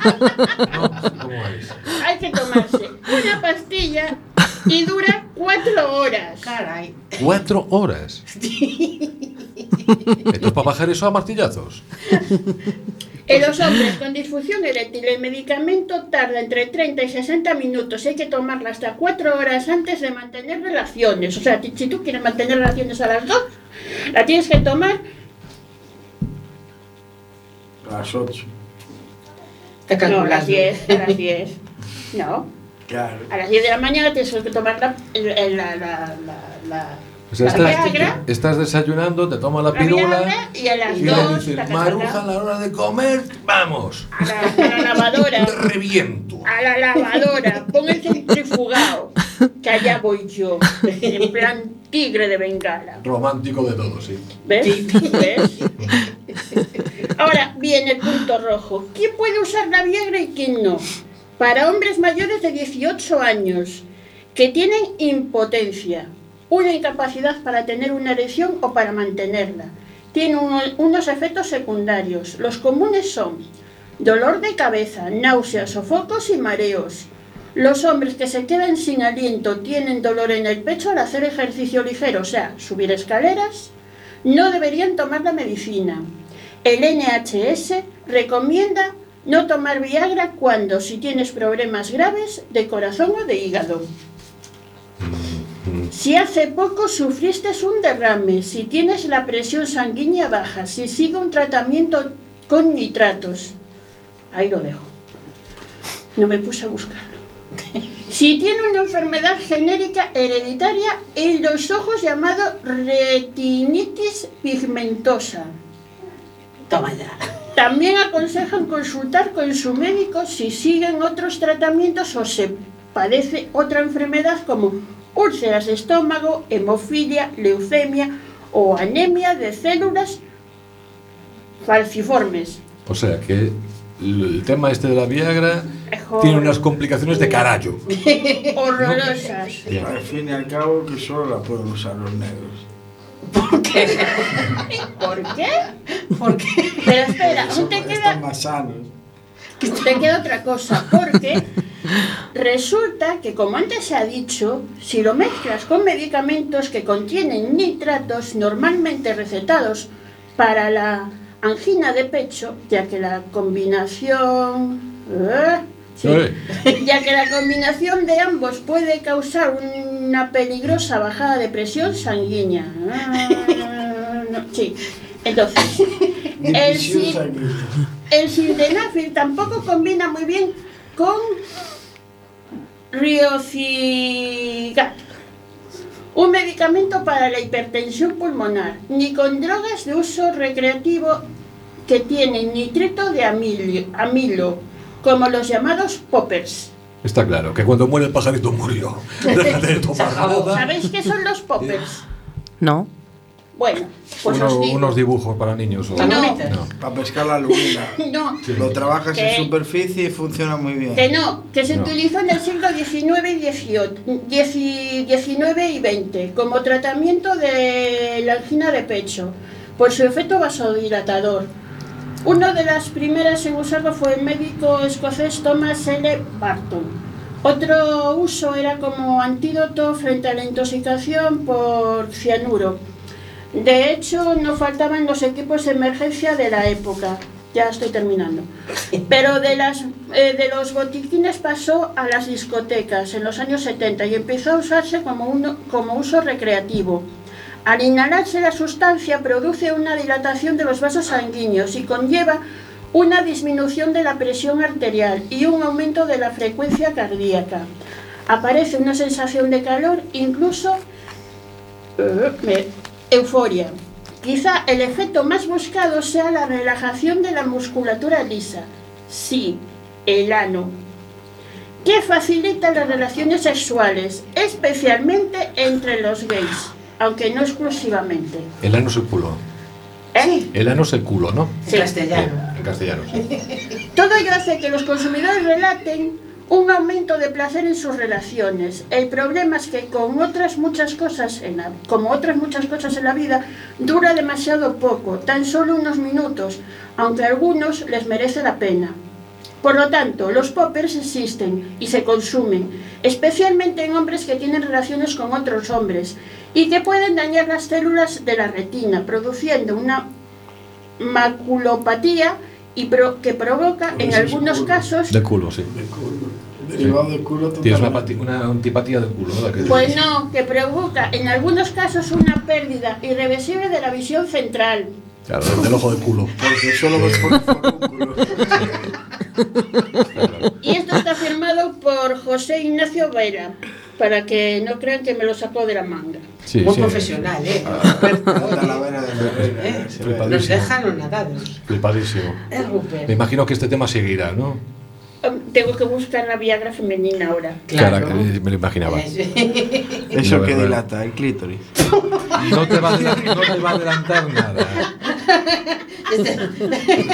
Speaker 2: ¿Cómo es?
Speaker 6: Hay que tomarse una pastilla y dura cuatro horas.
Speaker 5: Caray.
Speaker 2: Cuatro horas. Esto es para bajar eso a martillazos.
Speaker 6: En los hombres con disfunción eréctil el medicamento tarda entre 30 y 60 minutos. Hay que tomarla hasta 4 horas antes de mantener relaciones. O sea, si tú quieres mantener relaciones a las 2, la tienes que tomar
Speaker 7: A las ocho.
Speaker 5: Está
Speaker 6: no, a las
Speaker 5: calculando.
Speaker 6: 10. A las 10. No,
Speaker 7: Claro.
Speaker 6: a las 10 de la mañana tienes que tomar la, la, la, la, la,
Speaker 2: O sea,
Speaker 6: la
Speaker 2: estás,
Speaker 6: Viagra,
Speaker 2: estás desayunando, te tomas la
Speaker 6: la
Speaker 2: pirula
Speaker 6: y a las
Speaker 2: y le
Speaker 6: 2
Speaker 2: dices,
Speaker 6: taca,
Speaker 2: Maruja, a la hora de comer, vamos.
Speaker 6: a la, a la lavadora.
Speaker 2: Te reviento.
Speaker 6: A la lavadora, pon el centrifugado, que allá voy yo, en plan tigre de bengala.
Speaker 2: Romántico de todo, sí.
Speaker 6: ¿Ves? ¿Ves? Ahora viene el punto rojo. ¿Quién puede usar la Viagra y quién no? Para hombres mayores de 18 años que tienen impotencia, una incapacidad para tener una erección o para mantenerla. Tiene uno- unos efectos secundarios. Los comunes son dolor de cabeza, náuseas, sofocos y mareos. Los hombres que se quedan sin aliento tienen dolor en el pecho al hacer ejercicio ligero, o sea, subir escaleras, no deberían tomar la medicina. El NHS recomienda no tomar Viagra cuando si tienes problemas graves de corazón o de hígado. Si hace poco sufriste un derrame, si tienes la presión sanguínea baja, si sigue un tratamiento con nitratos. Ahí lo dejo. No me puse a buscarlo. Si tiene una enfermedad genérica hereditaria en los ojos llamado retinitis pigmentosa.
Speaker 5: Toma ya.
Speaker 6: También aconsejan consultar con su médico si siguen otros tratamientos o se padece otra enfermedad como úlceras de estómago, hemofilia, leucemia o anemia de células falciformes.
Speaker 2: O sea que el tema este de la Viagra
Speaker 6: Mejor.
Speaker 2: tiene unas complicaciones de carallo.
Speaker 6: Horrorosas.
Speaker 7: Al fin y al cabo, que solo la pueden usar los negros.
Speaker 6: ¿Por qué?
Speaker 5: Porque
Speaker 6: Pero espera, aún te
Speaker 7: Están
Speaker 6: queda,
Speaker 7: más sanos.
Speaker 6: te queda otra cosa, porque resulta que, como antes se ha dicho, si lo mezclas con medicamentos que contienen nitratos normalmente recetados para la angina de pecho, ya que la combinación... ¿eh? Sí. Ya que la combinación de ambos puede causar una peligrosa bajada de presión sanguínea. Ah, no, sí. Entonces, el, sildenafil tampoco combina muy bien con riocigat, un medicamento para la hipertensión pulmonar, ni con drogas de uso recreativo que tienen nitrito de amilo, como los llamados poppers.
Speaker 2: Está claro que cuando muere el pajarito murió. Déjate de tomar nada.
Speaker 6: ¿Sabéis qué son los poppers?
Speaker 9: No.
Speaker 6: Bueno, pues
Speaker 2: Uno-
Speaker 6: os digo.
Speaker 2: unos dibujos para niños. o-
Speaker 6: No.
Speaker 2: No.
Speaker 7: Para pescar la luna.
Speaker 6: No,
Speaker 7: Lo trabajas
Speaker 6: ¿Qué?
Speaker 7: en superficie y funciona muy bien.
Speaker 6: que no, que se
Speaker 2: No.
Speaker 6: utilizó en el siglo XIX y XVIII, y XX como tratamiento de la angina de pecho por su efecto vasodilatador. Una de las primeras en usarlo fue el médico escocés Thomas L. Barton. Otro uso era como antídoto frente a la intoxicación por cianuro. De hecho, no faltaban los equipos de emergencia de la época. Ya estoy terminando. Pero de, las, eh, de los botiquines pasó a las discotecas en los años 70 y empezó a usarse como, uno- como uso recreativo. Al inhalarse la sustancia produce una dilatación de los vasos sanguíneos y conlleva una disminución de la presión arterial y un aumento de la frecuencia cardíaca. Aparece una sensación de calor, incluso eh, euforia. Quizá el efecto más buscado sea la relajación de la musculatura lisa. Sí, el ano. Que facilita las relaciones sexuales, especialmente entre los gays, aunque no exclusivamente.
Speaker 2: El ano es el culo.
Speaker 6: ¿Eh?
Speaker 2: El ano es el culo, ¿no?
Speaker 6: Sí.
Speaker 5: Castellano.
Speaker 2: Bien, en castellano, sí.
Speaker 6: Todo ello hace que los consumidores relaten un aumento de placer en sus relaciones. El problema es que con otras muchas cosas, en la- como otras muchas cosas en la vida, dura demasiado poco, tan solo unos minutos, aunque a algunos les merece la pena. Por lo tanto, los poppers existen y se consumen, especialmente en hombres que tienen relaciones con otros hombres y que pueden dañar las células de la retina, produciendo una maculopatía y pro- que provoca en algunos casos
Speaker 2: De culo, sí.
Speaker 7: Derivado del culo
Speaker 2: Tienes una, una antipatía del culo, ¿verdad? Que-
Speaker 6: Pues no, que provoca en algunos casos una pérdida irreversible de la visión central.
Speaker 2: Claro, del ojo del culo.
Speaker 7: Porque solo ves por el forúnculo.
Speaker 6: Y esto está firmado por José Ignacio Vera, para que no crean que me lo sacó de la manga.
Speaker 2: Sí,
Speaker 5: Muy
Speaker 2: sí.
Speaker 5: profesional, ¿eh?
Speaker 7: De reina,
Speaker 5: ¿Eh?
Speaker 2: Flipadísimo.
Speaker 5: Nos dejan los nadados.
Speaker 2: Flipadísimo.
Speaker 5: Es Rupert.
Speaker 2: Me imagino que este tema seguirá, ¿no?
Speaker 6: Tengo que buscar la Viagra femenina ahora.
Speaker 5: Claro.
Speaker 2: Que me lo imaginaba.
Speaker 5: Es-
Speaker 7: Eso
Speaker 2: No,
Speaker 7: que dilata, el clítoris.
Speaker 2: No te, va a adelantar, no te va a adelantar nada.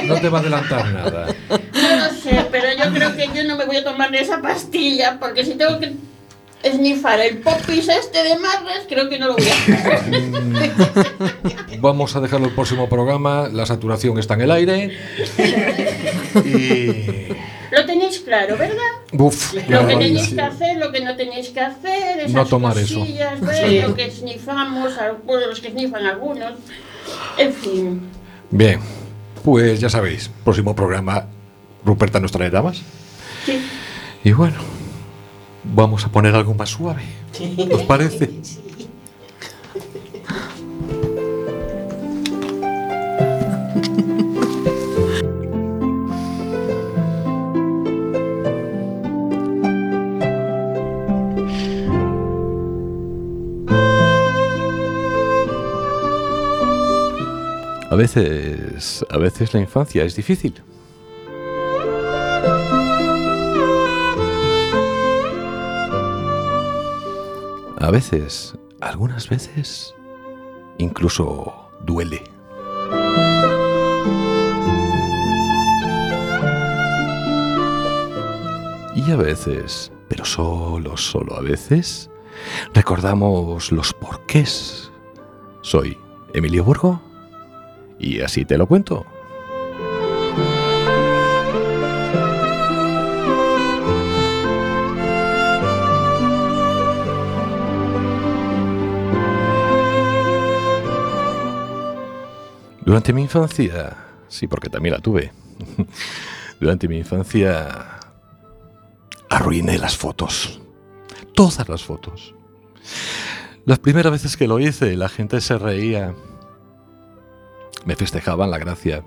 Speaker 2: No te va a adelantar nada.
Speaker 6: No lo sé, pero yo creo que yo no me voy a tomar esa pastilla, porque si tengo que esnifar el popis este de Marras, creo que no lo voy a hacer.
Speaker 2: Vamos a dejarlo el próximo programa. La saturación está en el aire. Y.
Speaker 6: Lo tenéis claro, ¿verdad?
Speaker 2: Uf,
Speaker 6: Lo que tenéis que hacer, lo que no tenéis que hacer, esas
Speaker 2: No tomar eso.
Speaker 6: cosillas, lo que snifamos, los que snifan algunos. En fin.
Speaker 2: Bien, pues ya sabéis, próximo programa, Ruperta nos traerá más.
Speaker 6: Sí.
Speaker 2: Y bueno, vamos a poner algo más suave. ¿Os parece? Veces, a veces la infancia es difícil. A veces, algunas veces, incluso duele. Y a veces, pero solo, solo a veces, recordamos los porqués. Soy Emilio Burgo y así te lo cuento. Durante mi infancia, sí, porque también la tuve. Durante mi infancia arruiné las fotos. Todas las fotos. Las primeras veces que lo hice, la gente se reía. Me festejaban la gracia.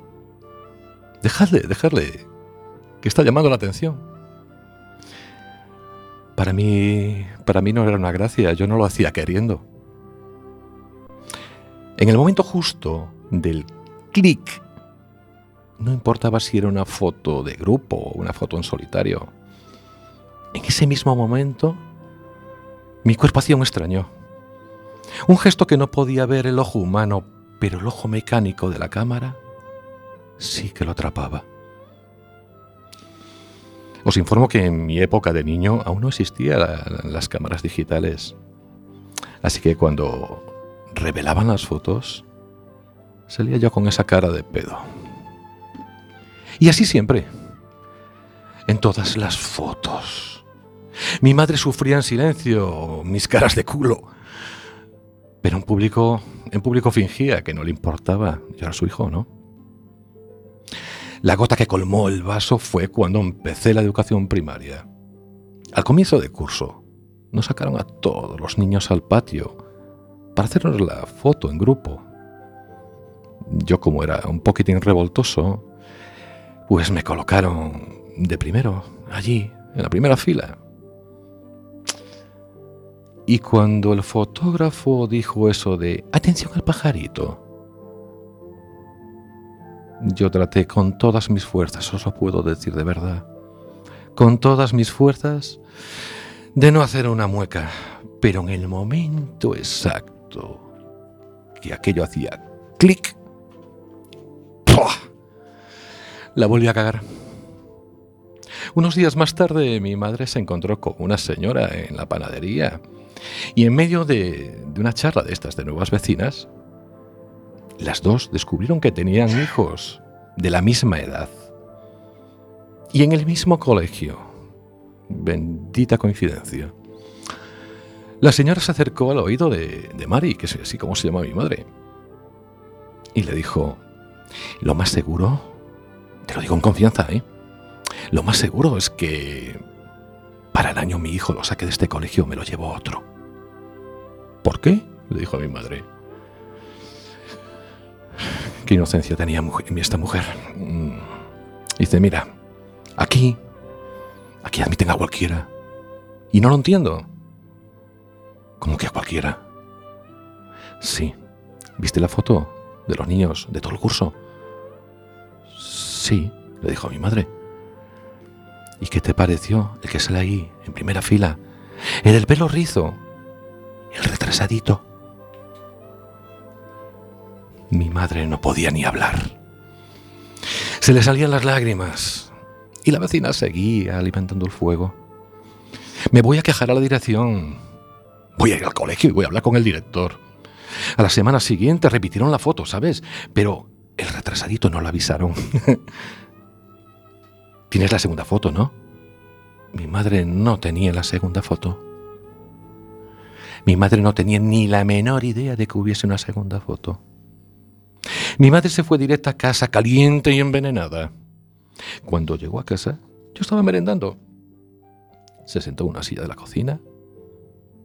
Speaker 2: Dejadle, dejadle, que está llamando la atención. Para mí, para mí no era una gracia, yo no lo hacía queriendo. En el momento justo del clic, no importaba si era una foto de grupo o una foto en solitario. En ese mismo momento, mi cuerpo hacía un extraño. Un gesto que no podía ver el ojo humano, pero el ojo mecánico de la cámara sí que lo atrapaba. Os informo que en mi época de niño aún no existían las cámaras digitales. Así que cuando revelaban las fotos, salía yo con esa cara de pedo. Y así siempre. En todas las fotos. Mi madre sufría en silencio mis caras de culo. Pero en público, fingía que no le importaba. Yo era su hijo, ¿no? La gota que colmó el vaso fue cuando empecé la educación primaria. Al comienzo de curso, nos sacaron a todos los niños al patio para hacernos la foto en grupo. Yo como era un poquitín revoltoso, pues me colocaron de primero, allí, en la primera fila. Y cuando el fotógrafo dijo eso de atención al pajarito, yo traté con todas mis fuerzas, os lo puedo decir de verdad, con todas mis fuerzas, de no hacer una mueca, pero en el momento exacto que aquello hacía clic, la volví a cagar. Unos días más tarde mi madre se encontró con una señora en la panadería y en medio de, una charla de estas de nuevas vecinas, las dos descubrieron que tenían hijos de la misma edad y en el mismo colegio. Bendita coincidencia. La señora se acercó al oído de, de Mari, que es así como se llama mi madre, y le dijo, lo más seguro, te lo digo en confianza, ¿eh? Lo más seguro es que para el año mi hijo lo saque de este colegio me lo llevo a otro. ¿Por qué? le dijo a mi madre. Qué inocencia tenía esta mujer. Mm. Dice, mira, aquí, aquí admiten a cualquiera. Y no lo entiendo. ¿Cómo que a cualquiera? Sí. ¿Viste la foto de los niños de todo el curso? Sí, le dijo a mi madre. ¿Y qué te pareció el que sale ahí, en primera fila? El del pelo rizo, el retrasadito. Mi madre no podía ni hablar. Se le salían las lágrimas y la vecina seguía alimentando el fuego. Me voy a quejar a la dirección. Voy a ir al colegio y voy a hablar con el director. A la semana siguiente repitieron la foto, ¿sabes? Pero el retrasadito no lo avisaron. Tienes la segunda foto, ¿no? Mi madre no tenía la segunda foto. Mi madre no tenía ni la menor idea de que hubiese una segunda foto. Mi madre se fue directa a casa, caliente y envenenada. Cuando llegó a casa, yo estaba merendando. Se sentó en una silla de la cocina,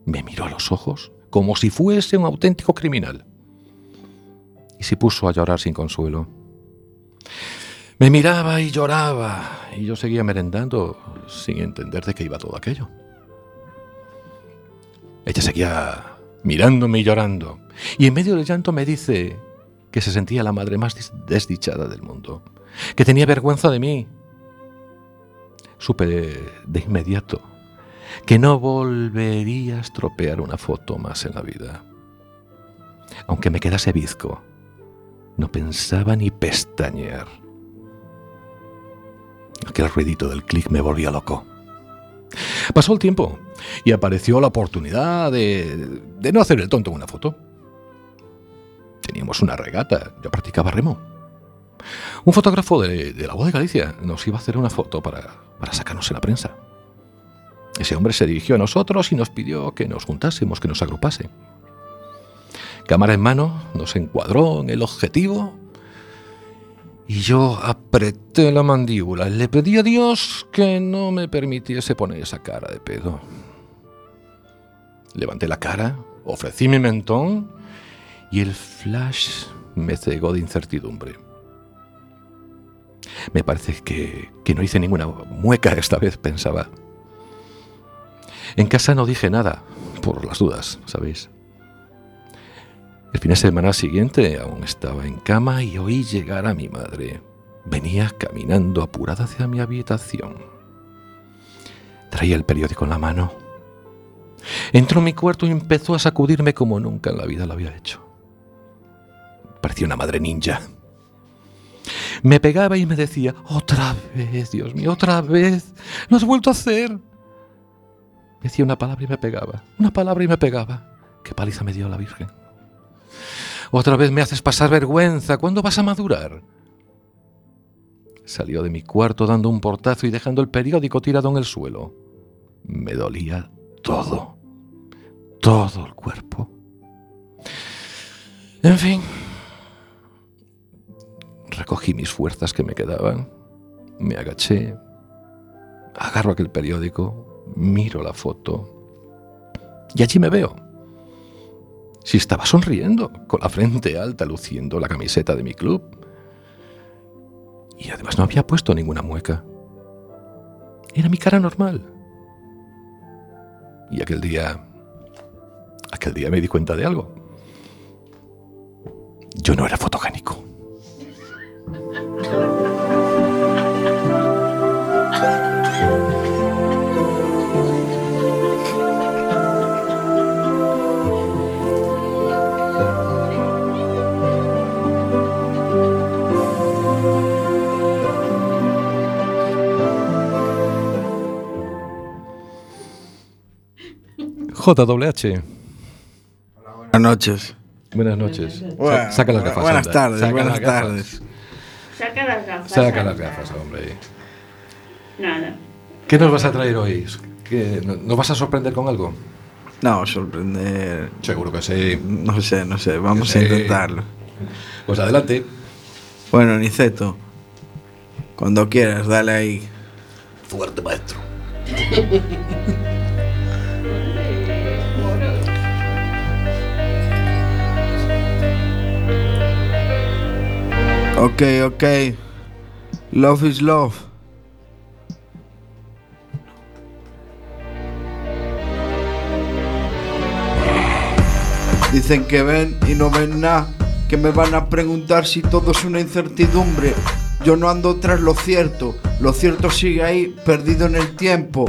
Speaker 2: me miró a los ojos como si fuese un auténtico criminal y se puso a llorar sin consuelo. Me miraba y lloraba y yo seguía merendando sin entender de qué iba todo aquello. Ella seguía mirándome y llorando y en medio del llanto me dice que se sentía la madre más desdichada del mundo, que tenía vergüenza de mí. Supe de, inmediato que no volvería a estropear una foto más en la vida. Aunque me quedase bizco, no pensaba ni pestañear. Aquel ruidito del clic me volvía loco. Pasó el tiempo y apareció la oportunidad de, no hacer el tonto en una foto. Teníamos una regata, yo practicaba remo. Un fotógrafo de, la voz de Galicia nos iba a hacer una foto para, para sacarnos en la prensa. Ese hombre se dirigió a nosotros y nos pidió que nos juntásemos, que nos agrupase. Cámara en mano, nos encuadró en el objetivo y yo apreté la mandíbula. Le pedí a Dios que no me permitiese poner esa cara de pedo. Levanté la cara, ofrecí mi mentón y el flash me cegó de incertidumbre. Me parece que, que no hice ninguna mueca esta vez, pensaba. En casa no dije nada, por las dudas, ¿sabéis? El fin de semana siguiente aún estaba en cama y oí llegar a mi madre. Venía caminando apurada hacia mi habitación. Traía el periódico en la mano. Entró en mi cuarto y empezó a sacudirme como nunca en la vida lo había hecho. Parecía una madre ninja. Me pegaba y me decía, otra vez, Dios mío, otra vez, lo has vuelto a hacer. Me decía una palabra y me pegaba, una palabra y me pegaba. Qué paliza me dio la Virgen. Otra vez me haces pasar vergüenza, ¿cuándo vas a madurar? Salió de mi cuarto dando un portazo y dejando el periódico tirado en el suelo. Me dolía todo, todo el cuerpo. En fin, recogí mis fuerzas que me quedaban, me agaché, agarro aquel periódico, miro la foto y allí me veo. Si estaba sonriendo, con la frente alta, luciendo la camiseta de mi club. Y además no había puesto ninguna mueca. Era mi cara normal. Y aquel día, aquel día me di cuenta de algo. Yo no era fotogénico. JWH.
Speaker 7: Buenas noches.
Speaker 2: Buenas noches. Sa-
Speaker 7: Bueno,
Speaker 2: saca las gafas.
Speaker 7: Buenas
Speaker 2: anda.
Speaker 7: tardes,
Speaker 2: Saca
Speaker 7: buenas
Speaker 2: las gafas.
Speaker 7: tardes.
Speaker 6: Saca las gafas.
Speaker 2: Saca las gafas, hombre.
Speaker 6: Nada.
Speaker 2: ¿Qué nos vas a traer hoy? ¿Qué- no- ¿Nos vas a sorprender con algo?
Speaker 7: No, sorprender.
Speaker 2: Seguro que sí.
Speaker 7: No sé, no sé, vamos
Speaker 2: Sí.
Speaker 7: a intentarlo.
Speaker 2: Pues adelante.
Speaker 7: Bueno, Niceto, cuando quieras, dale ahí.
Speaker 2: Fuerte, maestro.
Speaker 7: Ok, ok. Love is love. Dicen que ven y no ven nada, que me van a preguntar si todo es una incertidumbre. Yo no ando tras lo cierto, lo cierto sigue ahí, perdido en el tiempo.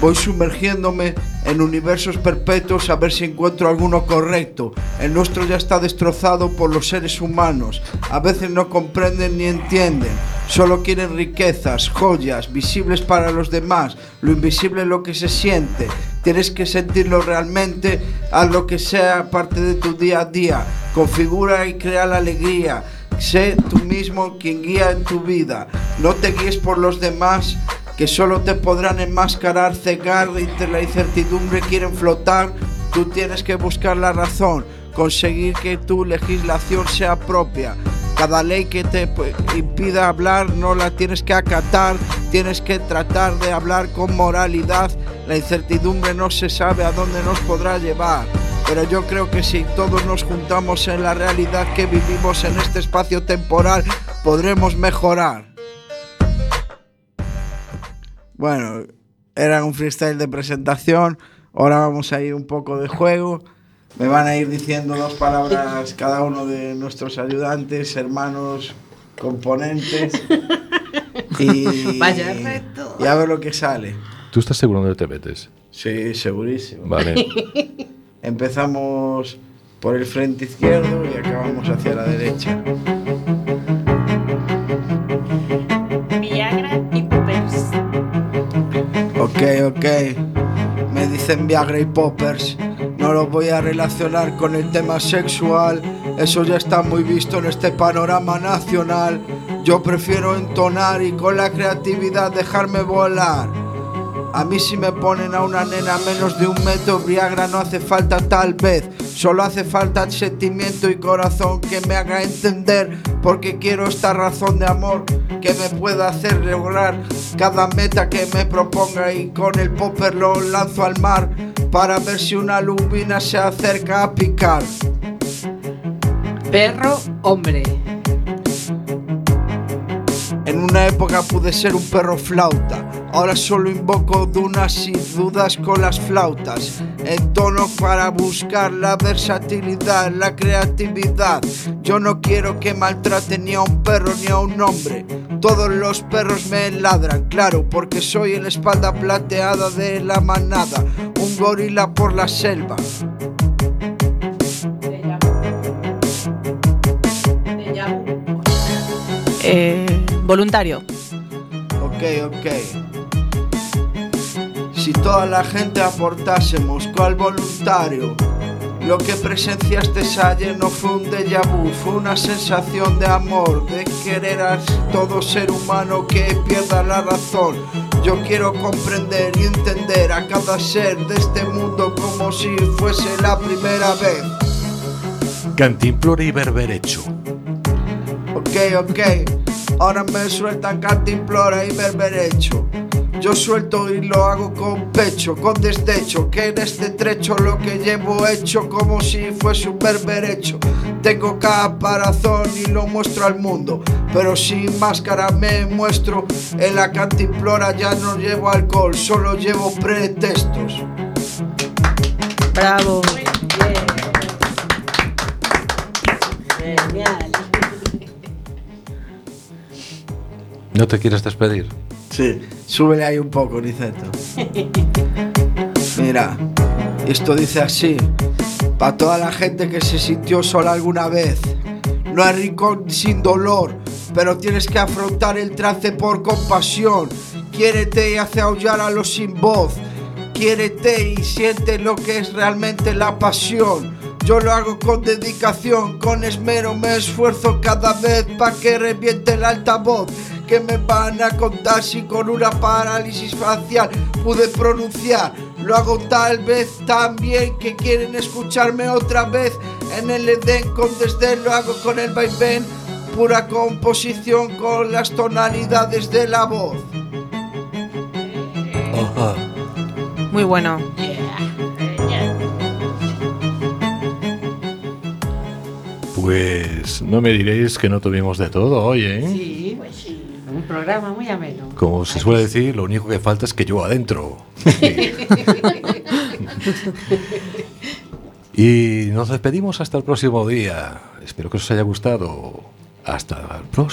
Speaker 7: Voy sumergiéndome en universos perpetuos a ver si encuentro alguno correcto. El nuestro ya está destrozado por los seres humanos. A veces no comprenden ni entienden. Solo quieren riquezas, joyas, visibles para los demás. Lo invisible es lo que se siente. Tienes que sentirlo realmente, haz lo que sea parte de tu día a día. Configura y crea la alegría. Sé tú mismo quien guía en tu vida. No te guíes por los demás que solo te podrán enmascarar, cegar entre la incertidumbre, quieren flotar. Tú tienes que buscar la razón, conseguir que tu legislación sea propia. Cada ley que te pues, impida hablar no la tienes que acatar, tienes que tratar de hablar con moralidad. La incertidumbre no se sabe a dónde nos podrá llevar. Pero yo creo que si todos nos juntamos en la realidad que vivimos en este espacio temporal, podremos mejorar. Bueno, era un freestyle de presentación. Ahora vamos a ir un poco de juego. Me van a ir diciendo dos palabras cada uno de nuestros ayudantes, hermanos, componentes. Y,
Speaker 5: Vaya reto.
Speaker 7: y a ver lo que sale.
Speaker 2: ¿Tú estás seguro dónde te metes?
Speaker 7: Sí, segurísimo.
Speaker 2: Vale.
Speaker 7: Empezamos por el frente izquierdo y acabamos hacia la derecha. Ok, ok. Me dicen Viagra y Poppers. No lo voy a relacionar con el tema sexual. Eso ya está muy visto en este panorama nacional. Yo prefiero entonar y con la creatividad dejarme volar. A mí si me ponen a una nena menos de un metro, Viagra no hace falta tal vez. Solo hace falta sentimiento y corazón que me haga entender porque quiero esta razón de amor que me pueda hacer lograr cada meta que me proponga y con el popper lo lanzo al mar para ver si una lubina se acerca a picar.
Speaker 5: Perro, hombre.
Speaker 7: En una época pude ser un perro flauta, ahora solo invoco dunas y dudas con las flautas. En tono para buscar la versatilidad, la creatividad. Yo no quiero que maltraten ni a un perro ni a un hombre. Todos los perros me ladran, claro, porque soy el espalda plateada de la manada. un gorila por la selva.
Speaker 9: Eh, voluntario.
Speaker 7: Ok, ok. Si toda la gente aportásemos cual voluntario, lo que presenciaste ayer no fue un déjà vu, fue una sensación de amor, de querer a todo ser humano que pierda la razón. Yo quiero comprender y entender a cada ser de este mundo como si fuese la primera vez.
Speaker 2: Cantimplora y berberecho.
Speaker 7: Ok, ok. Ahora me sueltan cantimplora y berberecho. Yo suelto y lo hago con pecho, con desdecho, que en este trecho lo que llevo hecho como si fuese un berberecho. Tengo caparazón y lo muestro al mundo, pero sin máscara me muestro. En la cantimplora ya no llevo alcohol, solo llevo pretextos.
Speaker 9: Bravo.
Speaker 5: Genial.
Speaker 2: ¿No te quieres despedir?
Speaker 7: Sí, súbele ahí un poco, Niceto. Mira, esto dice así, para toda la gente que se sintió sola alguna vez. No hay rincón sin dolor, pero tienes que afrontar el trance por compasión. Quiérete y hace aullar a los sin voz. Quiérete y siente lo que es realmente la pasión. Yo lo hago con dedicación, con esmero, me esfuerzo cada vez para que reviente el altavoz. Que me van a contar si con una parálisis facial pude pronunciar? Lo hago tal vez tan bien que quieren escucharme otra vez. En el Edén con desdén lo hago con el vaivén. Pura composición con las tonalidades de la voz.
Speaker 9: Muy bueno.
Speaker 2: Pues no me diréis que no tuvimos de todo hoy, ¿eh?
Speaker 5: Sí, pues sí. Un programa muy ameno.
Speaker 2: Como se suele decir, lo único que falta es que yo adentro. y nos despedimos hasta el próximo día. Espero que os haya gustado. Hasta el próximo.